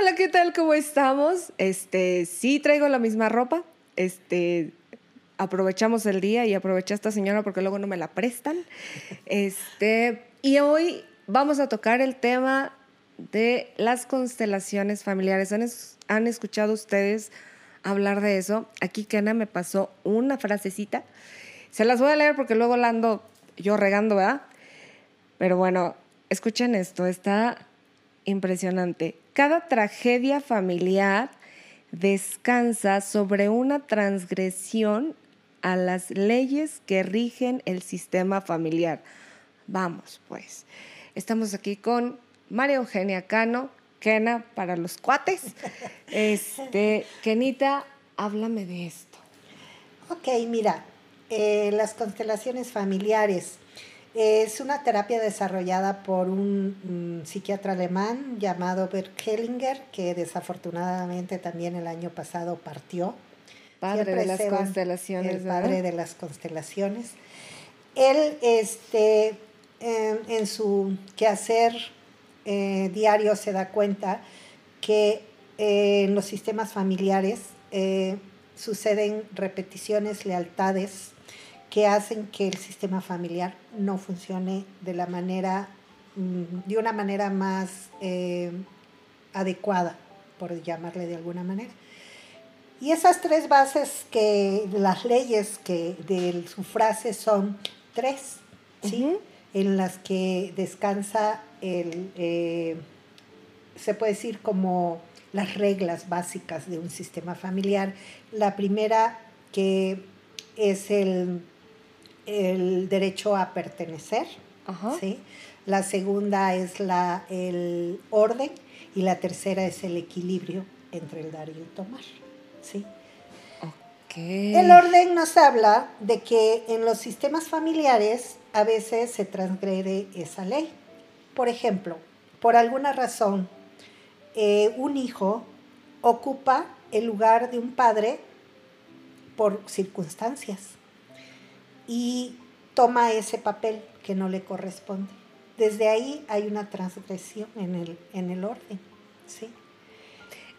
Hola, ¿qué tal? ¿Cómo estamos? Este, sí traigo la misma ropa. Este, aprovechamos el día y aproveché a esta señora porque luego no me la prestan. Este, y hoy vamos a tocar el tema de las constelaciones familiares. ¿Han, han escuchado ustedes hablar de eso? Aquí Kena me pasó una frasecita. Se las voy a leer porque luego la ando yo regando, ¿verdad? Pero bueno, escuchen esto, está impresionante. Cada tragedia familiar descansa sobre una transgresión a las leyes que rigen el sistema familiar. Vamos, pues. Estamos aquí con María Eugenia Cano, Kena para los cuates. Este, Kenita, háblame de esto. Ok, mira, eh, las constelaciones familiares es una terapia desarrollada por un, psiquiatra alemán llamado Bert Hellinger, que desafortunadamente también el año pasado partió. Padre de las constelaciones. El padre de las constelaciones. Él, este, en, su quehacer eh, diario, se da cuenta que eh, en los sistemas familiares eh, suceden repeticiones, lealtades, que hacen que el sistema familiar no funcione de la manera, mm, de una manera más eh, adecuada, por llamarle de alguna manera. Y esas tres bases que las leyes que de su frase son tres, ¿sí? En las que descansa el, eh, se puede decir como las reglas básicas de un sistema familiar. La primera que es el el derecho a pertenecer, ¿sí? la segunda es la, el orden y la tercera es el equilibrio entre el dar y el tomar. ¿sí? El orden nos habla de que en los sistemas familiares a veces se transgrede esa ley. Por ejemplo, por alguna razón, eh, un hijo ocupa el lugar de un padre por circunstancias y toma ese papel que no le corresponde. Desde ahí hay una transgresión en el, en el orden, ¿sí?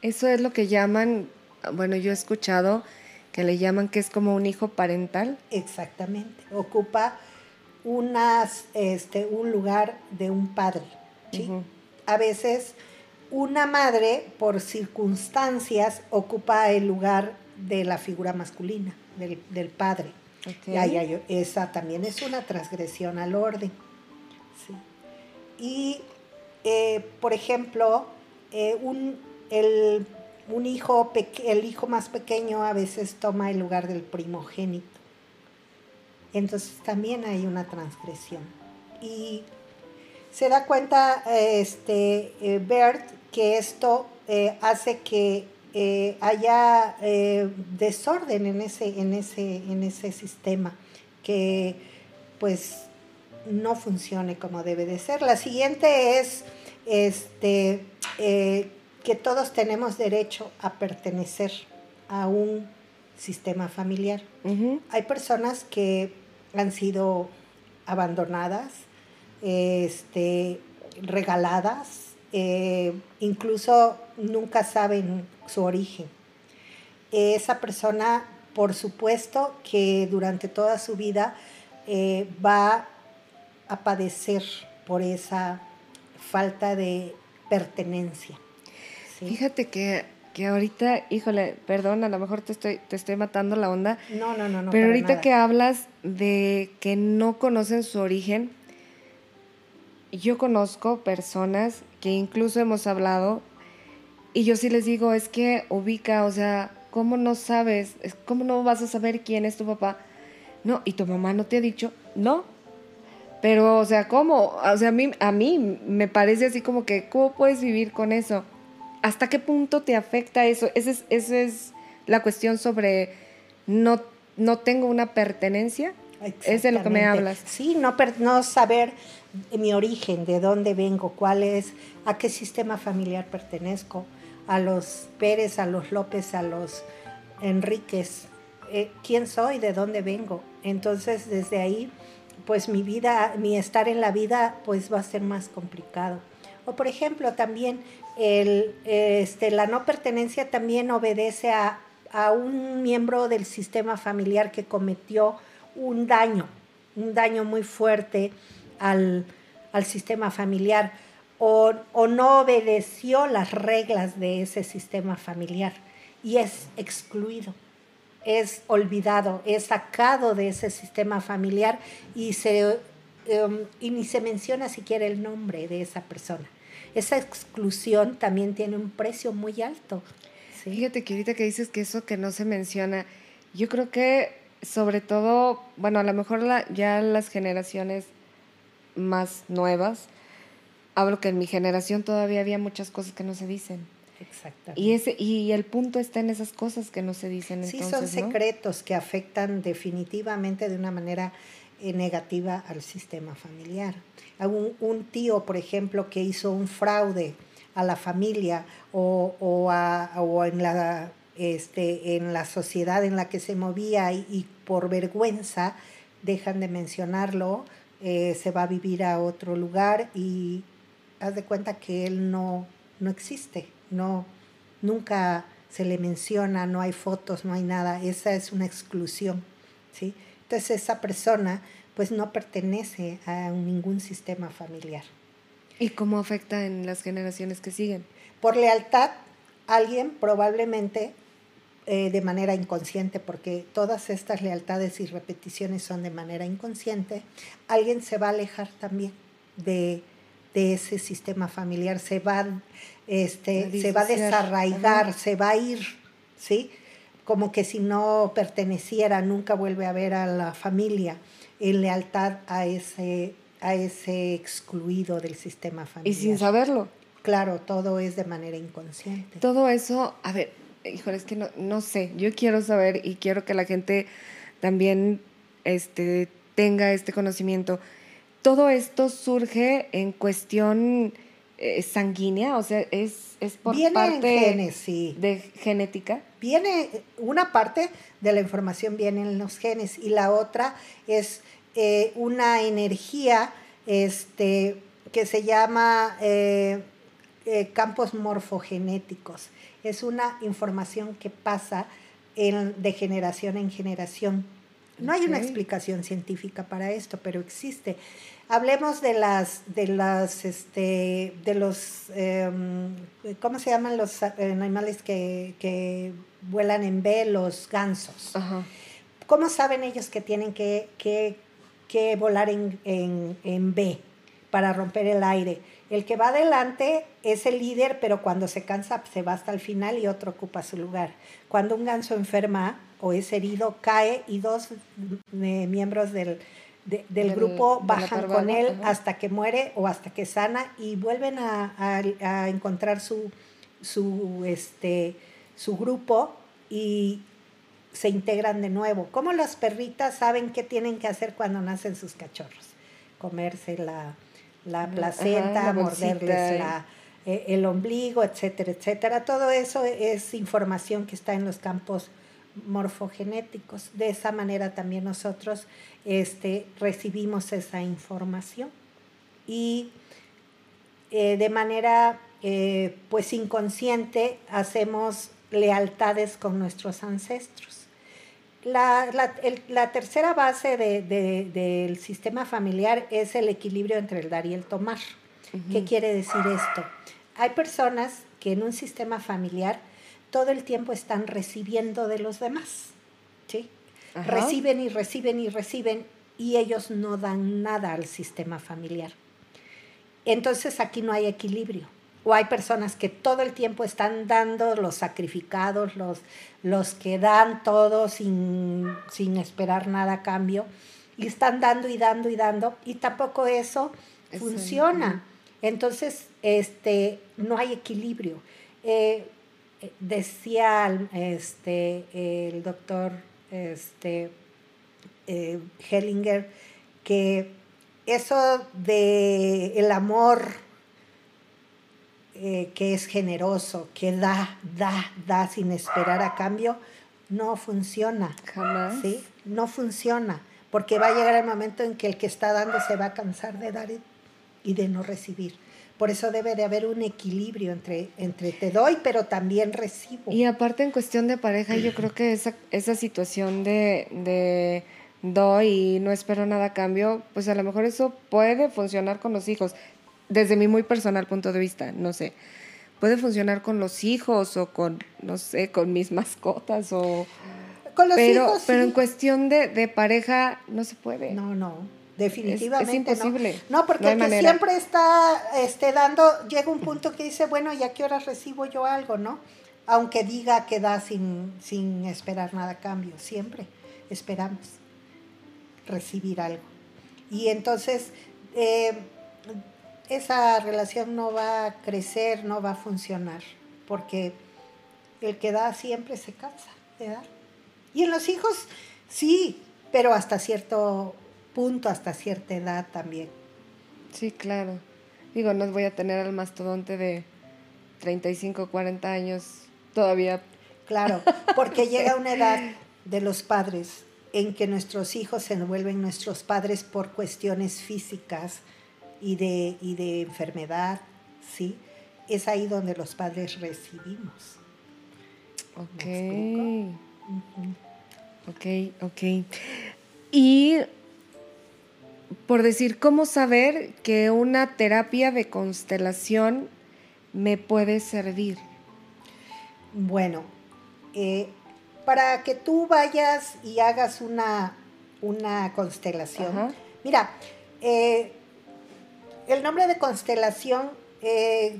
Eso es lo que llaman, bueno, yo he escuchado que le llaman que es como un hijo parental. Exactamente, ocupa unas, este, un lugar de un padre. ¿sí? A veces una madre, por circunstancias, ocupa el lugar de la figura masculina, del, del padre esa también es una transgresión al orden. Y, eh, por ejemplo, eh, un, el, un hijo, el hijo más pequeño a veces toma el lugar del primogénito. Entonces también hay una transgresión. Y se da cuenta este, eh, Bert que esto hace que eh, haya eh, desorden en ese, en, ese, en ese sistema, que pues no funcione como debe de ser. La siguiente es este, eh, que todos tenemos derecho a pertenecer a un sistema familiar. Hay personas que han sido abandonadas, este, regaladas, incluso nunca saben su origen. Esa persona, por supuesto, que durante toda su vida eh, va a padecer por esa falta de pertenencia. Fíjate que, que, ahorita, híjole, perdón, a lo mejor te estoy, te estoy matando la onda. No, no, no, no. Pero ahorita que hablas de que no conocen su origen, yo conozco personas que incluso hemos hablado y yo sí les digo, es que ubica, o sea, ¿cómo no sabes? ¿Cómo no vas a saber quién es tu papá? No, ¿y tu mamá no te ha dicho? No. Pero, o sea, ¿cómo? O sea, a mí, a mí me parece así como que, ¿cómo puedes vivir con eso? ¿Hasta qué punto te afecta eso? Esa es, esa es la cuestión sobre no, no tengo una pertenencia. Es de lo que me hablas. Sí, no, no saber mi origen, de dónde vengo, cuál es, a qué sistema familiar pertenezco a los Pérez, a los López, a los Enríquez, eh, quién soy, de dónde vengo. Entonces, desde ahí, pues mi vida, mi estar en la vida, pues va a ser más complicado. O por ejemplo, también el, este, la no pertenencia también obedece a, a un miembro del sistema familiar que cometió un daño, un daño muy fuerte al, al sistema familiar o, no obedeció las reglas de ese sistema familiar y es excluido, es olvidado, es sacado de ese sistema familiar y, se, um, y ni se menciona siquiera el nombre de esa persona. Esa exclusión también tiene un precio muy alto. ¿sí? Fíjate que ahorita que dices que eso que no se menciona, yo creo que sobre todo, bueno, a lo mejor ya las generaciones más nuevas, hablo que en mi generación todavía había muchas cosas que no se dicen. Exactamente. Y, ese, y el punto está en esas cosas que no se dicen. Sí, son secretos que afectan definitivamente de una manera eh, negativa al sistema familiar. Un, un, tío, por ejemplo, que hizo un fraude a la familia o, o, a, o en la este, en la sociedad en la que se movía y, por vergüenza dejan de mencionarlo, eh, se va a vivir a otro lugar y haz de cuenta que él no, no existe, no, nunca se le menciona, no hay fotos, no hay nada, esa es una exclusión, ¿sí? Entonces esa persona pues no pertenece a ningún sistema familiar. ¿Y cómo afecta en las generaciones que siguen? Por lealtad, alguien probablemente eh, de manera inconsciente, porque todas estas lealtades y repeticiones son de manera inconsciente, alguien se va a alejar también de, ese sistema familiar, se va, este, se va a desarraigar, se va a ir, ¿sí? Como que si no perteneciera, nunca vuelve a ver a la familia en lealtad a ese, a ese excluido del sistema familiar. Y sin saberlo. Claro, todo es de manera inconsciente. Todo eso, a ver, híjole, es que no, no sé, yo quiero saber y quiero que la gente también este, tenga este conocimiento. Todo esto surge en cuestión eh, sanguínea, o sea, es, es por parte sí. de genética. Viene, una parte de la información viene en los genes y la otra es eh, una energía este, que se llama eh, campos morfogenéticos es una información que pasa de generación en generación. No hay una explicación científica para esto, pero existe. Hablemos de las, de las, este, de los, em, ¿cómo se llaman los animales que, vuelan en B? Los gansos. ¿Cómo saben ellos que tienen que, que, volar en, en B para romper el aire? El que va adelante es el líder, pero cuando se cansa se va hasta el final y otro ocupa su lugar. Cuando un ganso enferma o es herido, cae y dos eh, miembros del, del, grupo bajan con él hasta que muere o hasta que sana y vuelven a, encontrar su, su, este, su grupo y se integran de nuevo. Como las perritas saben qué tienen que hacer cuando nacen sus cachorros? Comerse la, la placenta, morderles la, eh, el ombligo, etcétera, etcétera. Todo eso es información que está en los campos morfogenéticos. De esa manera también nosotros este, recibimos esa información y eh, de manera eh, pues inconsciente hacemos lealtades con nuestros ancestros. La, la, tercera base del sistema familiar es el equilibrio entre el dar y el tomar. ¿Qué quiere decir esto? Hay personas que en un sistema familiar todo el tiempo están recibiendo de los demás. ¿sí? Reciben y reciben y reciben y ellos no dan nada al sistema familiar. Entonces aquí no hay equilibrio o hay personas que todo el tiempo están dando los sacrificados, los, los que dan todo sin, esperar nada a cambio, y están dando y dando y dando, y tampoco eso funciona. Entonces, este, no hay equilibrio. Eh, decía este, el doctor este, eh, Hellinger que eso de el amor eh, que es generoso, que da, da, da sin esperar a cambio, no funciona. Jamás. ¿sí? No funciona, porque va a llegar el momento en que el que está dando se va a cansar de dar y de no recibir. Por eso debe de haber un equilibrio entre, entre te doy, pero también recibo. Y aparte en cuestión de pareja, yo creo que esa, esa situación de, de doy y no espero nada a cambio, pues a lo mejor eso puede funcionar con los hijos, desde mi muy personal punto de vista, no sé. Puede funcionar con los hijos o con, no sé, con mis mascotas o... Con los pero, hijos, pero sí. en cuestión de, de pareja no se puede. No, no, definitivamente Es- es imposible. no. No, porque No hay el que manera. siempre está este, dando, llega un punto que dice, bueno, ¿y a qué horas recibo yo algo, no? Aunque diga que da sin, sin esperar nada a cambio, siempre esperamos recibir algo. Y entonces eh, esa relación no va a crecer, no va a funcionar, porque el que da siempre se cansa de dar. Y en los hijos, sí, pero hasta cierto punto, hasta cierta edad también. Sí, claro. Digo, no voy a tener al mastodonte de 35, 40 años todavía. Claro, porque llega una edad de los padres en que nuestros hijos se vuelven nuestros padres por cuestiones físicas y de, y de enfermedad, ¿sí? Es ahí donde los padres recibimos. Ok. explico? Ok, ok. Y por decir, ¿cómo saber que una terapia de constelación me puede servir? Bueno, eh, para que tú vayas y hagas una, una constelación, Ajá. mira, eh, el nombre de constelación, eh,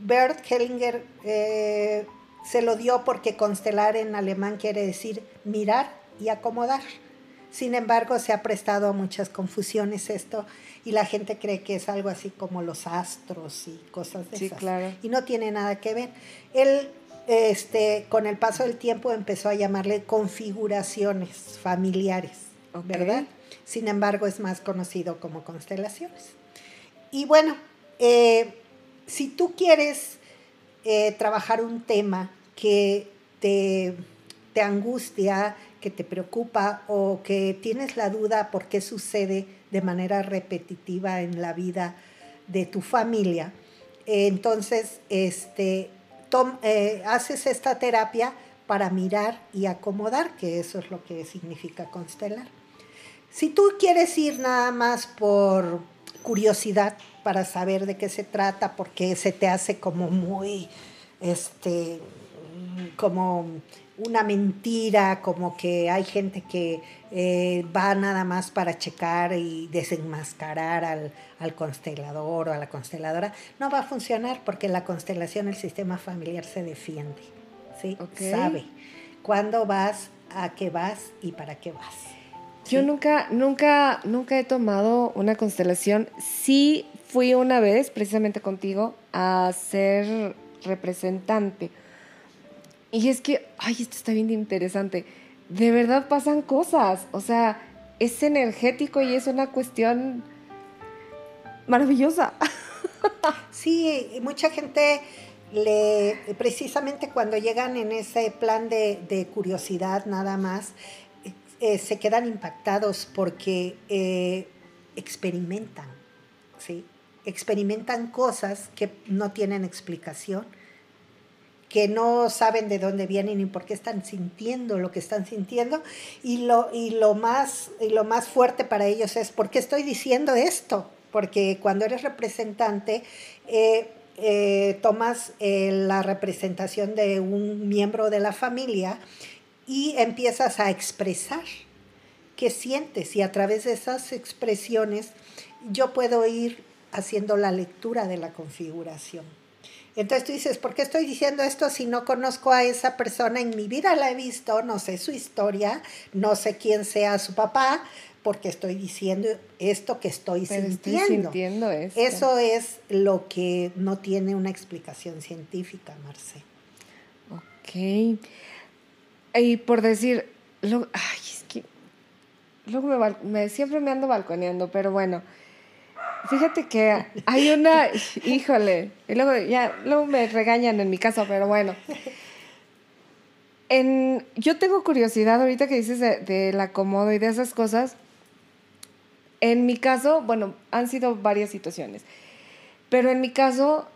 Bert Hellinger eh, se lo dio porque constelar en alemán quiere decir mirar y acomodar. Sin embargo, se ha prestado a muchas confusiones esto y la gente cree que es algo así como los astros y cosas de Sí, esas. claro. Y no tiene nada que ver. Él, este, con el paso del tiempo, empezó a llamarle configuraciones familiares. ¿verdad? Sin embargo, es más conocido como constelaciones. Y bueno, eh, si tú quieres eh, trabajar un tema que te, te angustia, que te preocupa o que tienes la duda por qué sucede de manera repetitiva en la vida de tu familia, eh, entonces este, haces esta terapia para mirar y acomodar, que eso es lo que significa constelar. Si tú quieres ir nada más por curiosidad para saber de qué se trata, porque se te hace como muy, este, como una mentira, como que hay gente que eh, va nada más para checar y desenmascarar al, al constelador o a la consteladora, no va a funcionar porque la constelación, el sistema familiar se defiende, ¿sí? Sabe cuándo vas, a qué vas y para qué vas. Yo nunca, nunca, nunca he tomado una constelación. Sí fui una vez, precisamente contigo, a ser representante. Y es que, ay, esto está bien interesante. De verdad pasan cosas. O sea, es energético y es una cuestión maravillosa. Sí, mucha gente le, precisamente cuando llegan en ese plan de, de curiosidad nada más, eh, se quedan impactados porque eh, experimentan, ¿sí? Experimentan cosas que no tienen explicación, que no saben de dónde vienen ni por qué están sintiendo lo que están sintiendo, y lo, y lo, más, y lo más fuerte para ellos es, ¿por qué estoy diciendo esto? Porque cuando eres representante, eh, eh, tomas eh, la representación de un miembro de la familia y empiezas a expresar qué sientes y a través de esas expresiones yo puedo ir haciendo la lectura de la configuración. Entonces tú dices, ¿por qué estoy diciendo esto si no conozco a esa persona? En mi vida la he visto, no sé su historia, no sé quién sea su papá, porque estoy diciendo esto que estoy Pero estoy sintiendo. sintiendo esto. Eso es lo que no tiene una explicación científica, Marce. Ok. Y por decir, lo- ay, es que luego me, siempre me ando balconeando, pero bueno. Fíjate que hay una, híjole, y luego ya, luego me regañan en mi casa, pero bueno. En, yo tengo curiosidad ahorita que dices de- del acomodo y de esas cosas. En mi caso, bueno, han sido varias situaciones. Pero en mi caso,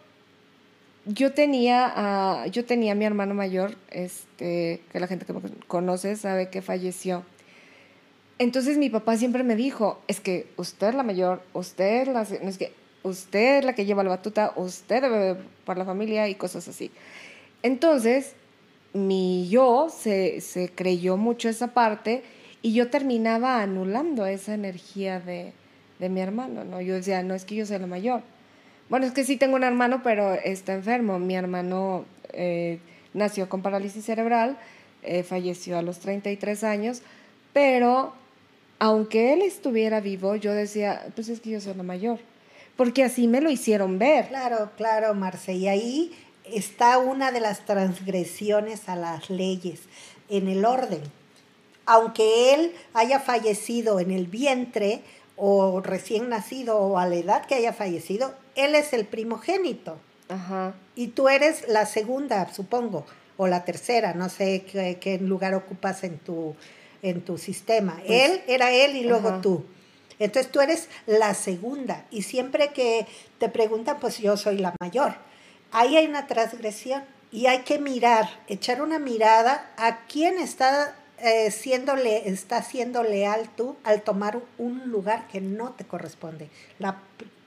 yo tenía, yo tenía a mi hermano mayor, este, que la gente que me conoce sabe que falleció. Entonces mi papá siempre me dijo, es que usted es la mayor, usted es la, es que usted la que lleva la batuta, usted debe para la familia y cosas así. Entonces, mi yo se, se creyó mucho esa parte y yo terminaba anulando esa energía de, de mi hermano, ¿no? Yo decía, no es que yo sea la mayor. Bueno, es que sí tengo un hermano, pero está enfermo. Mi hermano eh, nació con parálisis cerebral, eh, falleció a los 33 años, pero aunque él estuviera vivo, yo decía, pues es que yo soy la mayor, porque así me lo hicieron ver. Claro, claro, Marce, y ahí está una de las transgresiones a las leyes en el orden aunque él haya fallecido en el vientre o recién nacido o a la edad que haya fallecido, él es el primogénito. Y tú eres la segunda, supongo, o la tercera, no sé qué, lugar ocupas en tu, en tu sistema. Pues, él era él y luego tú. Entonces tú eres la segunda. Y siempre que te preguntan, pues yo soy la mayor. Ahí hay una transgresión y hay que mirar, echar una mirada a quién está eh, está siendo leal tú al tomar un lugar que no te corresponde, la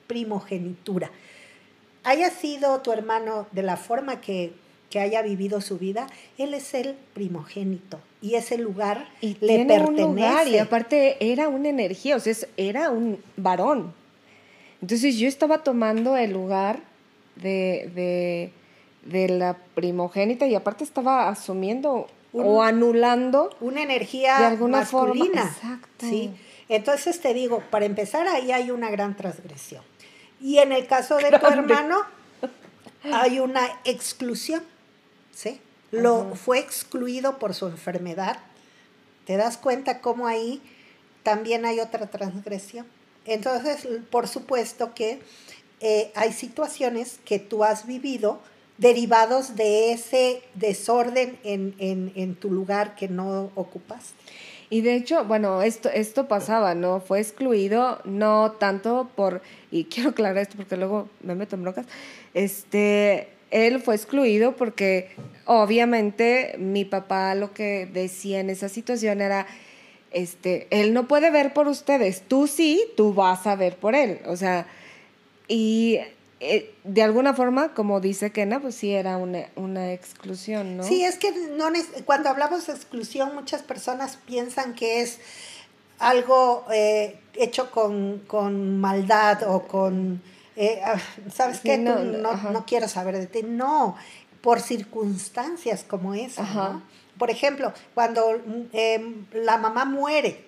primogenitura. Haya sido tu hermano de la forma que, haya vivido su vida, él es el primogénito y ese lugar y le pertenece. y aparte era una energía, o sea, era un varón. Entonces yo estaba tomando el lugar de, de la primogénita y aparte estaba asumiendo o anulando una energía de alguna masculina. Forma. ¿sí? Entonces te digo, para empezar ahí hay una gran transgresión. Y en el caso de tu hermano hay una exclusión, ¿sí? Lo fue excluido por su enfermedad. ¿Te das cuenta cómo ahí también hay otra transgresión? Entonces, por supuesto que eh, hay situaciones que tú has vivido derivados de ese desorden en, tu lugar que no ocupaste. Y de hecho, bueno, esto, esto pasaba, ¿no? Fue excluido, no tanto por, y quiero aclarar esto porque luego me meto en broncas, este, él fue excluido porque obviamente mi papá lo que decía en esa situación era, este, él no puede ver por ustedes, tú sí, tú vas a ver por él, o sea, y eh, de alguna forma, como dice Kena, pues sí era una, exclusión, ¿no? Sí, es que no, cuando hablamos de exclusión, muchas personas piensan que es algo eh, hecho con, maldad o con, eh, ah, ¿sabes qué? No, no, quiero saber de ti. No, por circunstancias como esa. Por ejemplo, cuando em, la mamá muere,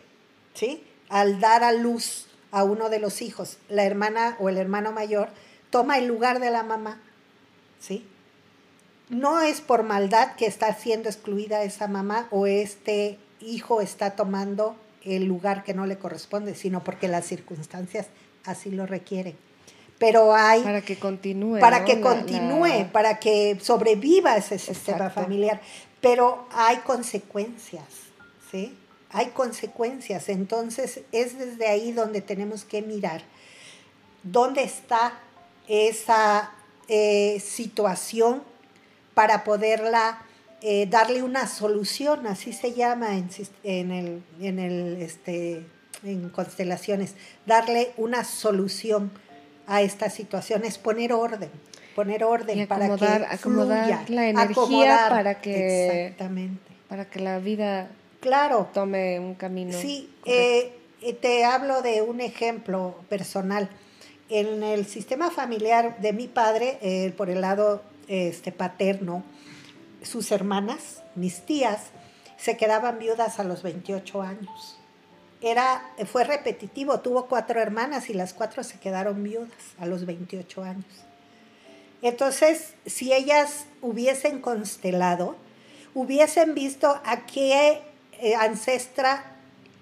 ¿sí? Al dar a luz a uno de los hijos, la hermana o el hermano mayor, toma el lugar de la mamá, ¿sí? No es por maldad que está siendo excluida esa mamá o este hijo está tomando el lugar que no le corresponde, sino porque las circunstancias así lo requieren. Pero hay... Para que continúe. Para que continúe, para que sobreviva ese sistema familiar. Pero hay consecuencias, ¿sí? Hay consecuencias. Entonces es desde ahí donde tenemos que mirar dónde está esa eh, situación para poderla eh, darle una solución, así se llama en, en, el, en, el, este, en constelaciones, darle una solución a esta situación, es poner orden, poner orden para que acomodar la energía para que exactamente. para que la vida claro. tome un camino. Sí, eh, te hablo de un ejemplo personal en el sistema familiar de mi padre, eh, por el lado este, paterno, sus hermanas, mis tías, se quedaban viudas a los 28 años. Era, fue repetitivo, tuvo cuatro hermanas y las cuatro se quedaron viudas a los 28 años. Entonces, si ellas hubiesen constelado, hubiesen visto a qué eh, ancestra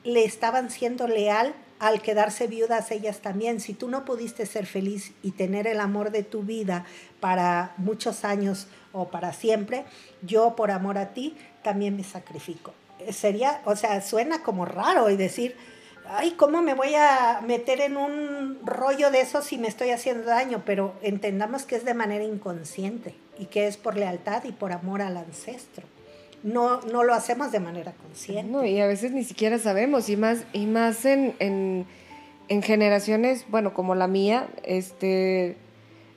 le estaban siendo leal al quedarse viudas ellas también. Si tú no pudiste ser feliz y tener el amor de tu vida para muchos años o para siempre, yo por amor a ti también me sacrifico. Sería, o sea, suena como raro y decir, ay, ¿cómo me voy a meter en un rollo de eso si me estoy haciendo daño? Pero entendamos que es de manera inconsciente y que es por lealtad y por amor al ancestro. No, no lo hacemos de manera consciente. No, y a veces ni siquiera sabemos, y más, y más en, en, en generaciones, bueno, como la mía, este,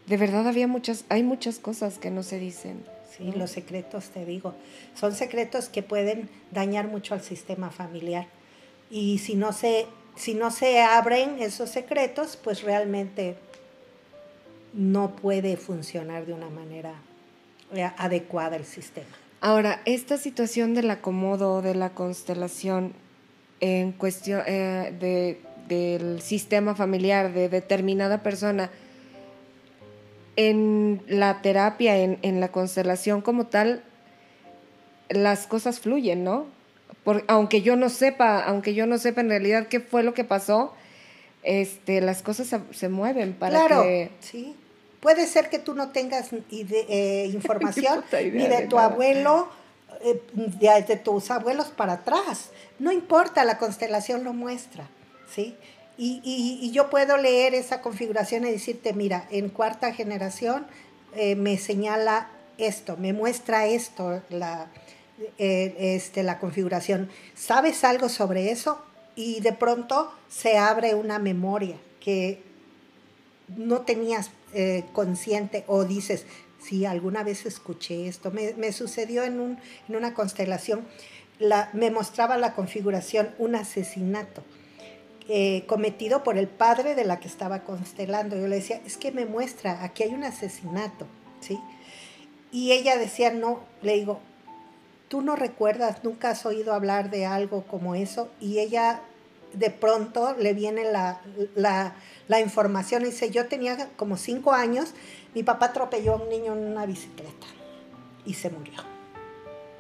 de verdad había muchas, hay muchas cosas que no se dicen. Sí, los secretos, te digo, son secretos que pueden dañar mucho al sistema familiar. Y si no se, si no se abren esos secretos, pues realmente no puede funcionar de una manera eh, adecuada el sistema. Ahora, esta situación del acomodo, de la constelación, en cuestión eh, de, del sistema familiar de determinada persona, en la terapia, en, en, la constelación como tal, las cosas fluyen, ¿no? Por, aunque yo no sepa, aunque yo no sepa en realidad qué fue lo que pasó, este, las cosas se, se mueven para claro, que... sí. Puede ser que tú no tengas ide eh, información ni de, de tu nada. abuelo, eh, de, de, tus abuelos para atrás. No importa, la constelación lo muestra, ¿sí? Y, y, y, yo puedo leer esa configuración y decirte, mira, en cuarta generación eh, me señala esto, me muestra esto, la, eh, este, la configuración. ¿Sabes algo sobre eso? Y de pronto se abre una memoria que no tenías eh, consciente o dices, sí, alguna vez escuché esto. Me, me sucedió en, un, en una constelación, la, me mostraba la configuración un asesinato eh, cometido por el padre de la que estaba constelando. Yo le decía, es que me muestra, aquí hay un asesinato, ¿sí? Y ella decía, no, le digo, tú no recuerdas, nunca has oído hablar de algo como eso. Y ella de pronto le viene la, la, la información y dice, yo tenía como cinco años, mi papá atropelló a un niño en una bicicleta y se murió.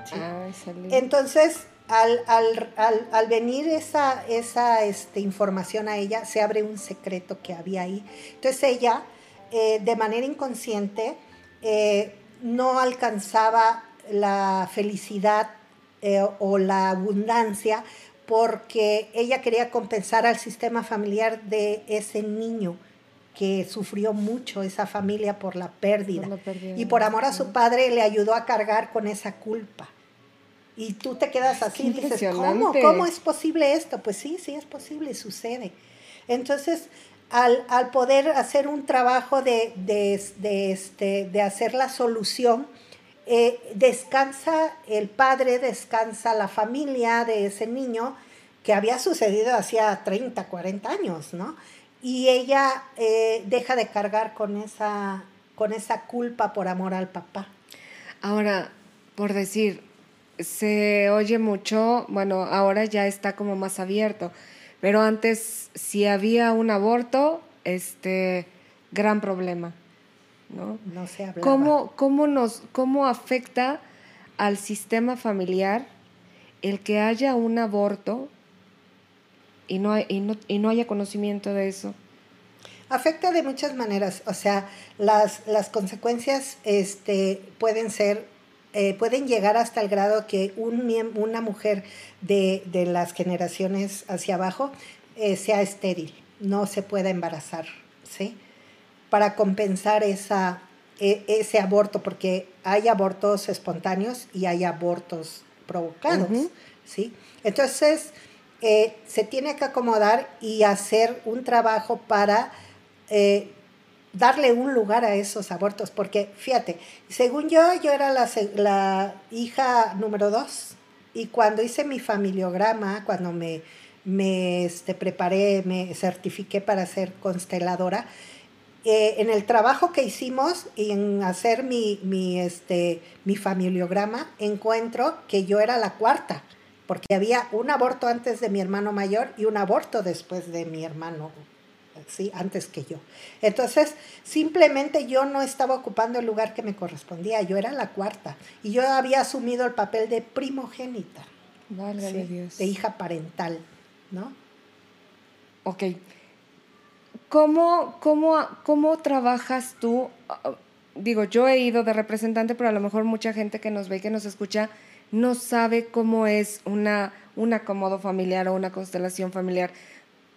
¿sí? Ay, Entonces, al, al, al, al, venir esa, esa este, información a ella, se abre un secreto que había ahí. Entonces ella, eh, de manera inconsciente, eh, no alcanzaba la felicidad eh, o la abundancia porque ella quería compensar al sistema familiar de ese niño que sufrió mucho esa familia por la pérdida. Por la pérdida. Y por amor a su padre le ayudó a cargar con esa culpa. Y tú te quedas así y dices, ¿cómo? ¿Cómo es posible esto? Pues sí, sí es posible, sucede. Entonces, al, al poder hacer un trabajo de, de, de, este, de hacer la solución, eh, descansa el padre, descansa la familia de ese niño que había sucedido hacía 30, 40 años, ¿no? Y ella eh, deja de cargar con esa, con esa culpa por amor al papá. Ahora, por decir, se oye mucho, bueno, ahora ya está como más abierto, pero antes si había un aborto, este, gran problema, ¿no? No se hablaba. ¿Cómo, cómo, nos, ¿Cómo afecta al sistema familiar el que haya un aborto y no, y no, y no haya conocimiento de eso? Afecta de muchas maneras, o sea, las, las consecuencias este, pueden ser eh, pueden llegar hasta el grado que un, una mujer de, de, las generaciones hacia abajo eh, sea estéril, no se pueda embarazar, ¿sí? Para compensar esa, e, ese aborto, porque hay abortos espontáneos y hay abortos provocados, uh -huh. ¿sí? Entonces, eh, se tiene que acomodar y hacer un trabajo para eh, darle un lugar a esos abortos, porque fíjate, según yo, yo era la, la hija número dos, y cuando hice mi familiograma, cuando me, me este, preparé, me certifiqué para ser consteladora, eh, en el trabajo que hicimos y en hacer mi, mi, este, mi familiograma, encuentro que yo era la cuarta, porque había un aborto antes de mi hermano mayor y un aborto después de mi hermano ¿sí? antes que yo. Entonces, simplemente yo no estaba ocupando el lugar que me correspondía, yo era la cuarta y yo había asumido el papel de primogénita. Dios. de hija parental, ¿no? Ok. ¿Cómo, cómo, cómo trabajas tú? Digo, yo he ido de representante, pero a lo mejor mucha gente que nos ve y que nos escucha no sabe cómo es una, un acomodo familiar o una constelación familiar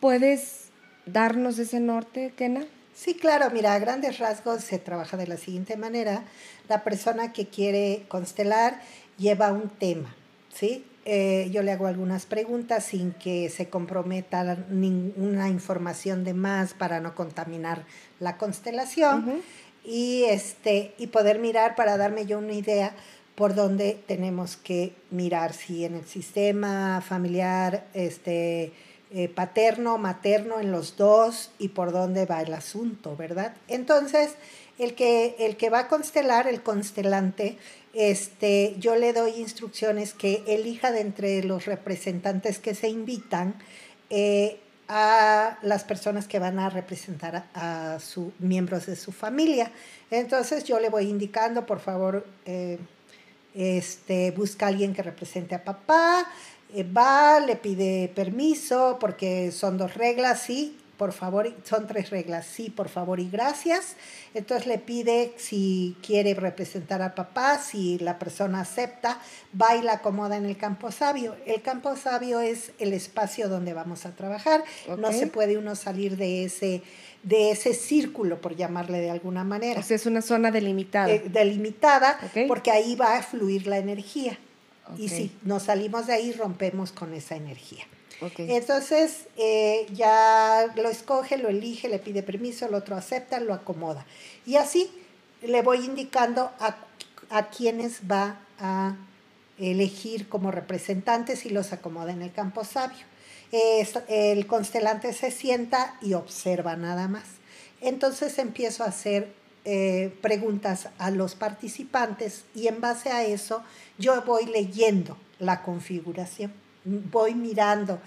¿Puedes darnos ese norte, Kena? Sí, claro, mira, a grandes rasgos se trabaja de la siguiente manera. La persona que quiere constelar lleva un tema, ¿sí? Eh, yo le hago algunas preguntas sin que se comprometa ninguna información de más para no contaminar la constelación. Y, este, y poder mirar para darme yo una idea por dónde tenemos que mirar, si en el sistema familiar este, eh, paterno, materno, en los dos y por dónde va el asunto, ¿verdad? Entonces, el que, el que va a constelar, el constelante, este, yo le doy instrucciones que elija de entre los representantes que se invitan eh, a las personas que van a representar a, sus miembros de su familia. Entonces yo le voy indicando, por favor, eh, este, busca a alguien que represente a papá, va, le pide permiso, porque son dos reglas, sí, por favor, son tres reglas, sí, por favor y gracias. Entonces le pide si quiere representar a papá, si la persona acepta, va y la acomoda en el campo sabio. El campo sabio es el espacio donde vamos a trabajar. No se puede uno salir de ese de ese círculo, por llamarle de alguna manera. O sea, es una zona delimitada. Eh, delimitada, porque ahí va a fluir la energía. Y si nos salimos de ahí, rompemos con esa energía. Entonces eh, ya lo escoge, lo elige, le pide permiso, el otro acepta, lo acomoda. Y así le voy indicando a, a quienes va a elegir como representantes y los acomoda en el campo sabio. el constelante se sienta y observa nada más. Entonces empiezo a hacer eh, preguntas a los participantes y en base a eso yo voy leyendo la configuración voy mirando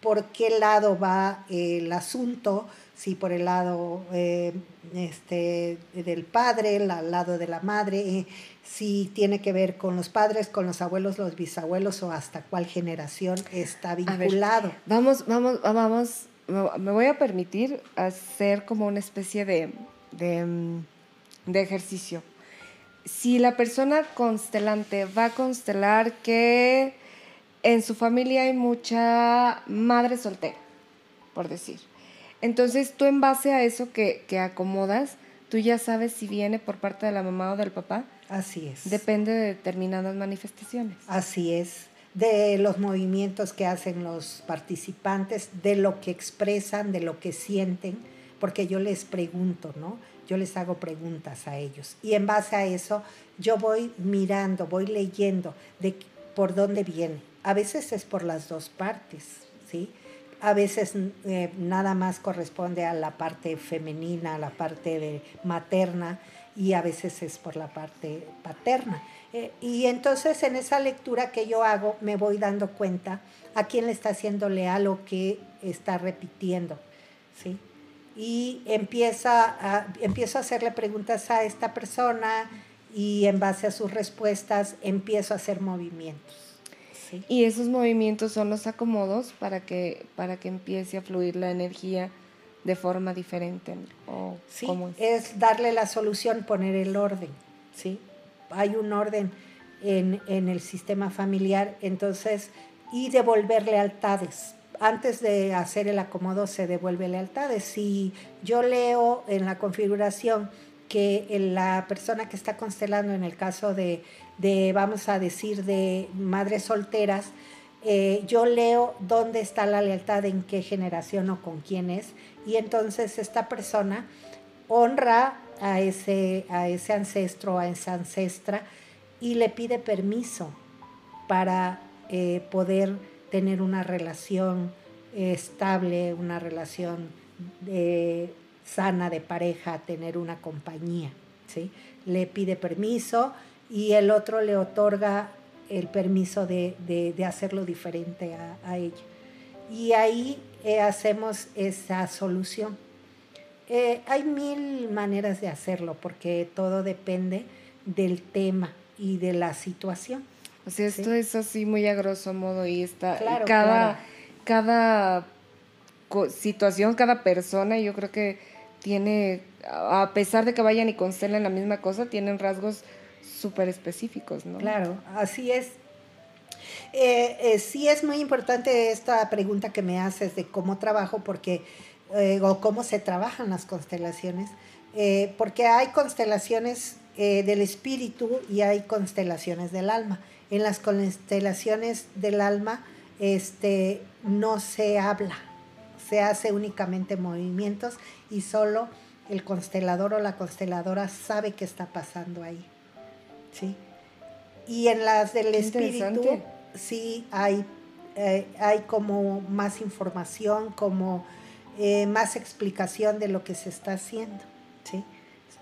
por qué lado va el asunto, si por el lado eh, este, del padre, el lado de la madre, eh, si tiene que ver con los padres, con los abuelos, los bisabuelos o hasta cuál generación está vinculado. vamos, vamos, vamos, me voy a permitir hacer como una especie de, de, de ejercicio. Si la persona constelante va a constelar que en su familia hay mucha madre soltera, por decir. Entonces tú en base a eso que, acomodas, tú ya sabes si viene por parte de la mamá o del papá. Así es. Depende de determinadas manifestaciones. Así es. De los movimientos que hacen los participantes, de lo que expresan, de lo que sienten, porque yo les pregunto, ¿no? Yo les hago preguntas a ellos. Y en base a eso, yo voy mirando, voy leyendo de por dónde viene a veces es por las dos partes, ¿sí? A veces eh, nada más corresponde a la parte femenina, a la parte de materna, y a veces es por la parte paterna. Eh, y entonces en esa lectura que yo hago me voy dando cuenta a quién le está haciendo leal o qué está repitiendo, ¿sí? Y empieza a, empiezo a hacerle preguntas a esta persona y en base a sus respuestas empiezo a hacer movimientos. Y esos movimientos son los acomodos para que, para que empiece a fluir la energía de forma diferente. ¿O sí, es? darle la solución, poner el orden. ¿sí? Hay un orden en, en el sistema familiar, entonces, y devolver lealtades. Antes de hacer el acomodo se devuelve lealtades. Si yo leo en la configuración que la persona que está constelando, en el caso de de, vamos a decir, de madres solteras, eh, yo leo dónde está la lealtad, en qué generación o con quién es, y entonces esta persona honra a ese, a ese ancestro, a esa ancestra, y le pide permiso para eh, poder tener una relación estable, una relación sana de pareja, tener una compañía. ¿sí? Le pide permiso y el otro le otorga el permiso de, hacerlo diferente a, ella. Y ahí eh, hacemos esa solución. Eh, hay mil maneras de hacerlo porque todo depende del tema y de la situación. O sea, esto es así muy a grosso modo y está cada, cada situación, cada persona, yo creo que tiene, a pesar de que vayan y constelen la misma cosa, tienen rasgos súper específicos, ¿no? Claro, así es. Eh, eh, sí es muy importante esta pregunta que me haces de cómo trabajo, porque, eh, o cómo se trabajan las constelaciones, porque hay constelaciones del espíritu y hay constelaciones del alma. En las constelaciones del alma este, no se habla, se hace únicamente movimientos y solo el constelador o la consteladora sabe qué está pasando ahí. ¿sí? Y en las del espíritu sí hay, eh, hay como más información, como eh, más explicación de lo que se está haciendo. ¿sí?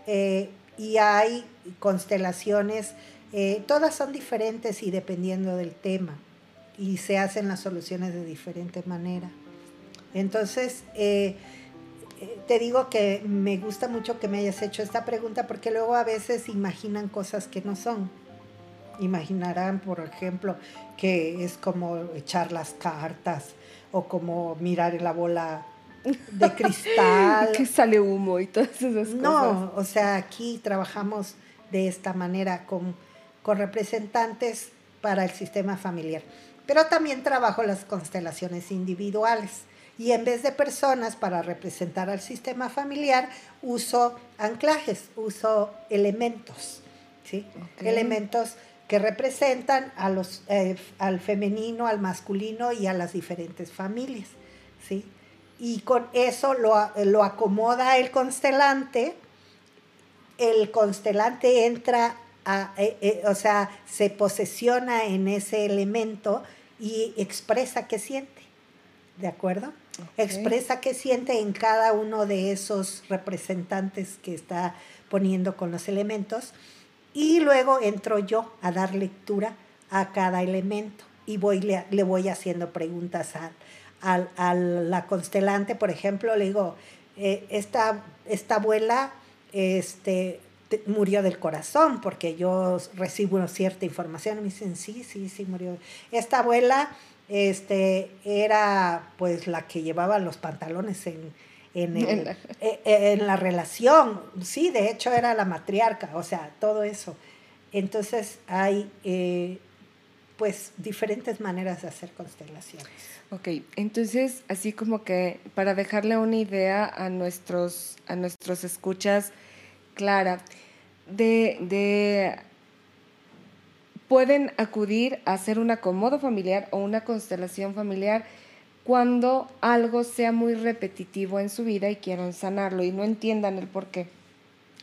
Eh, y hay constelaciones, todas son diferentes y dependiendo del tema, y se hacen las soluciones de diferente manera. Entonces, te digo que me gusta mucho que me hayas hecho esta pregunta porque luego a veces imaginan cosas que no son imaginarán, por ejemplo, que es como echar las cartas o como mirar la bola de cristal. que sale humo y todas esas cosas. No, o sea, aquí trabajamos de esta manera con, con representantes para el sistema familiar. Pero también trabajo las constelaciones individuales. Y en vez de personas para representar al sistema familiar, uso anclajes, uso elementos. ¿sí? Elementos que representan a los, eh, al femenino, al masculino y a las diferentes familias. ¿sí? Y con eso lo, lo acomoda el constelante, el constelante entra, a, eh, eh, o sea, se posesiona en ese elemento y expresa qué siente. ¿De acuerdo? Expresa qué siente en cada uno de esos representantes que está poniendo con los elementos y luego entro yo a dar lectura a cada elemento y voy, le, le voy haciendo preguntas a, a, la constelante, por ejemplo, le digo, eh, esta, esta abuela este, murió del corazón, porque yo recibo cierta información, y me dicen, sí, sí, sí, murió. Esta abuela este, era pues la que llevaba los pantalones en, en, eh, en, la relación. Sí, de hecho era la matriarca, o sea, todo eso. Entonces hay eh, pues diferentes maneras de hacer constelaciones. Ok, entonces así como que para dejarle una idea a nuestros, a nuestros escuchas, Clara, de, de pueden acudir a hacer un acomodo familiar o una constelación familiar cuando algo sea muy repetitivo en su vida y quieran sanarlo y no entiendan el por qué.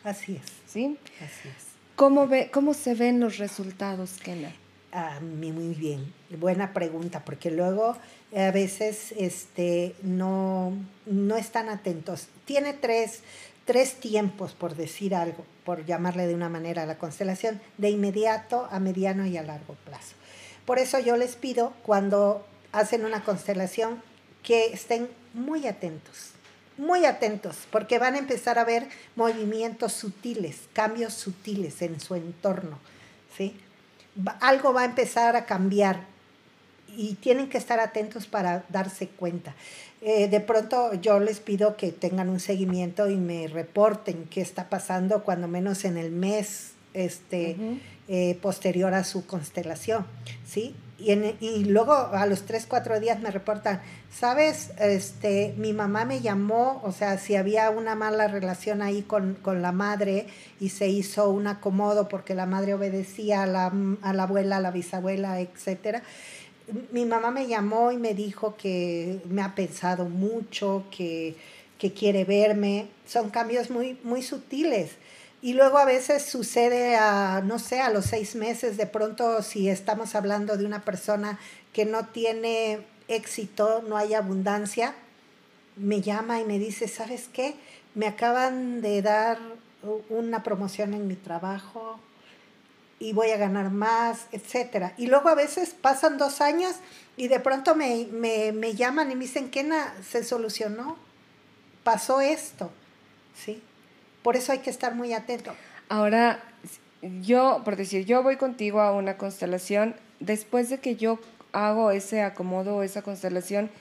Así es. ¿Sí? Así es. ¿Cómo, ve, cómo se ven los resultados, Kena? A mí muy bien. Buena pregunta, porque luego a veces este, no, no están atentos. Tiene tres, tres tiempos, por decir algo, por llamarle de una manera a la constelación, de inmediato, a mediano y a largo plazo. Por eso yo les pido, cuando hacen una constelación que estén muy atentos, muy atentos, porque van a empezar a ver movimientos sutiles, cambios sutiles en su entorno, ¿sí? Algo va a empezar a cambiar y tienen que estar atentos para darse cuenta. Eh, de pronto yo les pido que tengan un seguimiento y me reporten qué está pasando, cuando menos en el mes este, eh, posterior a su constelación, ¿sí? Y, y, luego a los tres, cuatro días me reportan, sabes, este, mi mamá me llamó, o sea, si había una mala relación ahí con, con la madre y se hizo un acomodo porque la madre obedecía a la, a la abuela, a la bisabuela, etcétera. Mi mamá me llamó y me dijo que me ha pensado mucho, que, que quiere verme. Son cambios muy, muy sutiles y luego a veces sucede a, no sé, a los seis meses, de pronto si estamos hablando de una persona que no tiene éxito, no hay abundancia, me llama y me dice, ¿sabes qué? Me acaban de dar una promoción en mi trabajo y voy a ganar más, etc. Y luego a veces pasan dos años y de pronto me, me, me llaman y me dicen, Kena, se solucionó, pasó esto, ¿sí? Por eso hay que estar muy atento. Ahora, yo, por decir, yo voy contigo a una constelación, después de que yo hago ese acomodo, esa constelación,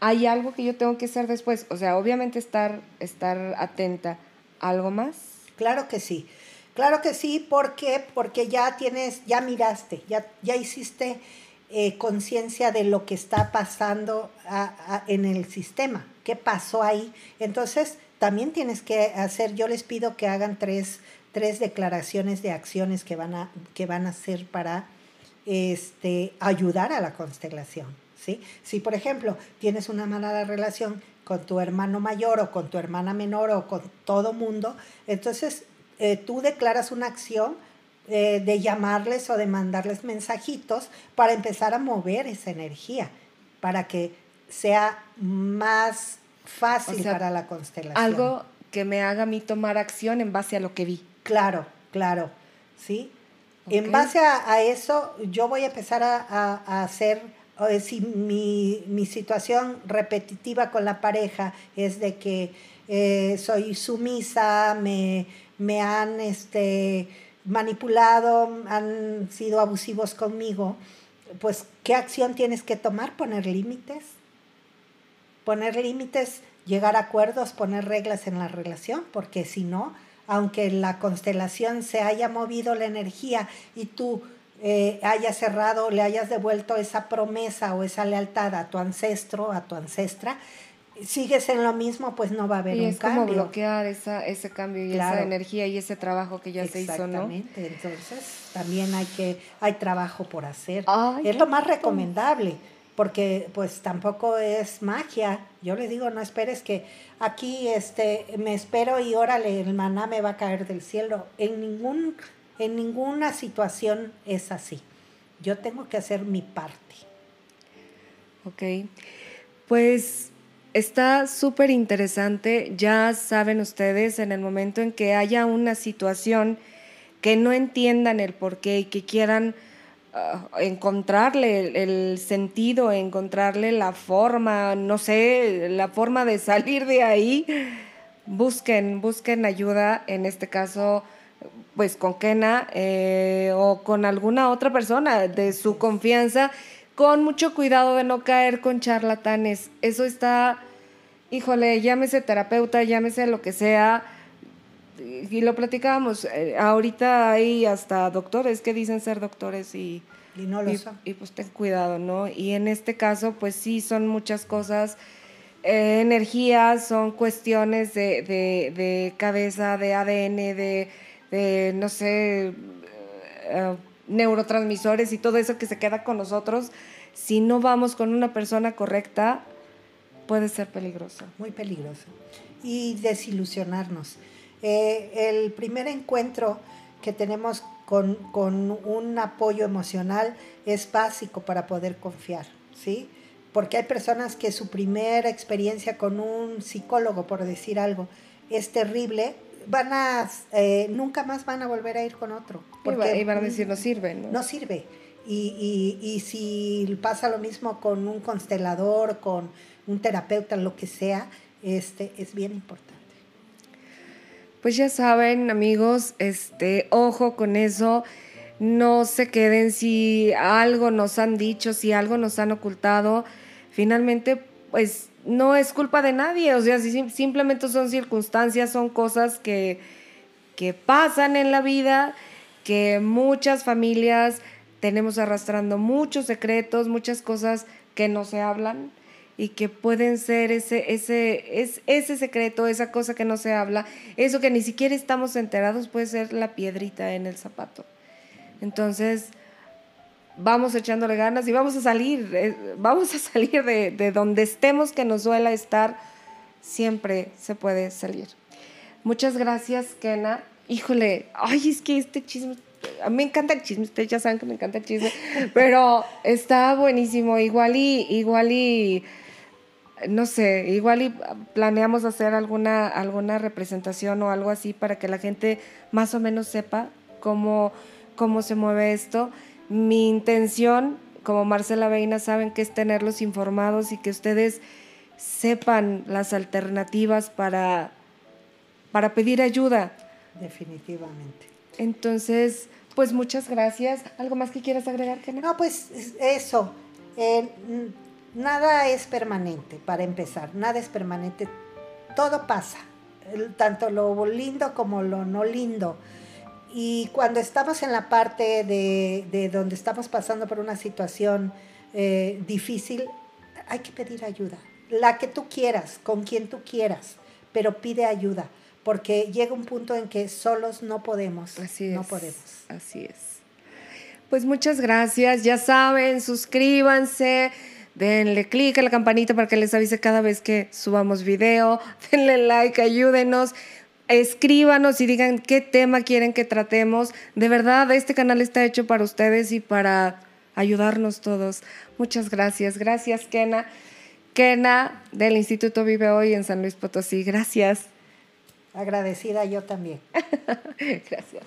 ¿hay algo que yo tengo que hacer después? O sea, obviamente estar, estar atenta. ¿Algo más? Claro que sí. Claro que sí, ¿por qué? Porque ya tienes, ya miraste, ya, ya hiciste eh, conciencia de lo que está pasando en el sistema, qué pasó ahí. Entonces, también tienes que hacer, yo les pido que hagan tres, tres declaraciones de acciones que van a, que van a hacer para este, ayudar a la constelación. ¿sí? Si, por ejemplo, tienes una mala relación con tu hermano mayor o con tu hermana menor o con todo mundo, entonces eh, tú declaras una acción eh, de llamarles o de mandarles mensajitos para empezar a mover esa energía, para que sea más fácil para la constelación. Algo que me haga a mí tomar acción en base a lo que vi. Claro, claro, ¿sí? En base a, eso, yo voy a empezar a, hacer, si mi, mi, situación repetitiva con la pareja es de que eh, soy sumisa, me, me han este, manipulado, han sido abusivos conmigo, pues ¿qué acción tienes que tomar? Poner límites. Poner límites, llegar a acuerdos, poner reglas en la relación, porque si no, aunque la constelación se haya movido la energía y tú eh, hayas cerrado, le hayas devuelto esa promesa o esa lealtad a tu ancestro, a tu ancestra, sigues en lo mismo, pues no va a haber y un es como bloquear esa, ese cambio y esa energía y ese trabajo que ya se hizo, ¿no? Exactamente, entonces también hay que, hay trabajo por hacer. es lo más recomendable, porque pues tampoco es magia. Yo le digo, no esperes que aquí este, me espero y órale, el maná me va a caer del cielo. En, ningún, en ninguna situación es así. Yo tengo que hacer mi parte. Ok, pues Está súper interesante, ya saben ustedes, en el momento en que haya una situación que no entiendan el porqué y que quieran ah, encontrarle el, sentido, encontrarle la forma, no sé, la forma de salir de ahí, busquen, busquen ayuda, en este caso, pues con Kena eh, o con alguna otra persona de su confianza con mucho cuidado de no caer con charlatanes. Eso está, híjole, llámese terapeuta, llámese lo que sea. Y lo platicábamos, eh, ahorita hay hasta doctores que dicen ser doctores y, y no lo son. Y pues ten cuidado, ¿no? Y en este caso, pues sí, son muchas cosas, eh, energías, son cuestiones de, de, cabeza, de ADN, de, de no sé, eh, neurotransmisores y todo eso que se queda con nosotros, si no vamos con una persona correcta, puede ser peligroso. Muy peligroso. Y desilusionarnos. Eh, el primer encuentro que tenemos con, con, un apoyo emocional es básico para poder confiar, ¿sí? Porque hay personas que su primera experiencia con un psicólogo, por decir algo, es terrible van a, eh, nunca más van a volver a ir con otro. Porque, y van a decir, no sirve, ¿no? No sirve. Y, y, y si pasa lo mismo con un constelador, con un terapeuta, lo que sea, este, es bien importante. Pues ya saben, amigos, este, ojo con eso. No se queden si algo nos han dicho, si algo nos han ocultado. Finalmente, pues no es culpa de nadie, o sea, simplemente son circunstancias, son cosas que, que pasan en la vida, que muchas familias tenemos arrastrando muchos secretos, muchas cosas que no se hablan y que pueden ser ese, ese, es, ese secreto, esa cosa que no se habla, eso que ni siquiera estamos enterados puede ser la piedrita en el zapato. Entonces, vamos echándole ganas y vamos a salir, eh, vamos a salir de, donde estemos que nos duela estar, siempre se puede salir. Muchas gracias, Kena. Híjole, ay, es que este chisme, a mí me encanta el chisme, ustedes ya saben que me encanta el chisme, pero está buenísimo, igual y, igual y, no sé, igual y planeamos hacer alguna, alguna representación o algo así para que la gente más o menos sepa cómo, cómo se mueve esto. Mi intención, como Marcela Veina, saben que es tenerlos informados y que ustedes sepan las alternativas para, para pedir ayuda. Definitivamente. Entonces, pues muchas gracias. ¿Algo más que quieras agregar, Kenia? No, pues eso. Eh, nada es permanente, para empezar. Nada es permanente. Todo pasa. Tanto lo lindo como lo no lindo y cuando estamos en la parte de, de donde estamos pasando por una situación eh, difícil, hay que pedir ayuda. La que tú quieras, con quien tú quieras, pero pide ayuda, porque llega un punto en que solos no podemos. Así es. No podemos. Así es. Pues muchas gracias. Ya saben, suscríbanse. Denle clic a la campanita para que les avise cada vez que subamos video. Denle like, ayúdenos. Escríbanos y digan qué tema quieren que tratemos. De verdad, este canal está hecho para ustedes y para ayudarnos todos. Muchas gracias. Gracias, Kena. Kena del Instituto Vive Hoy en San Luis Potosí. Gracias. Agradecida yo también. gracias.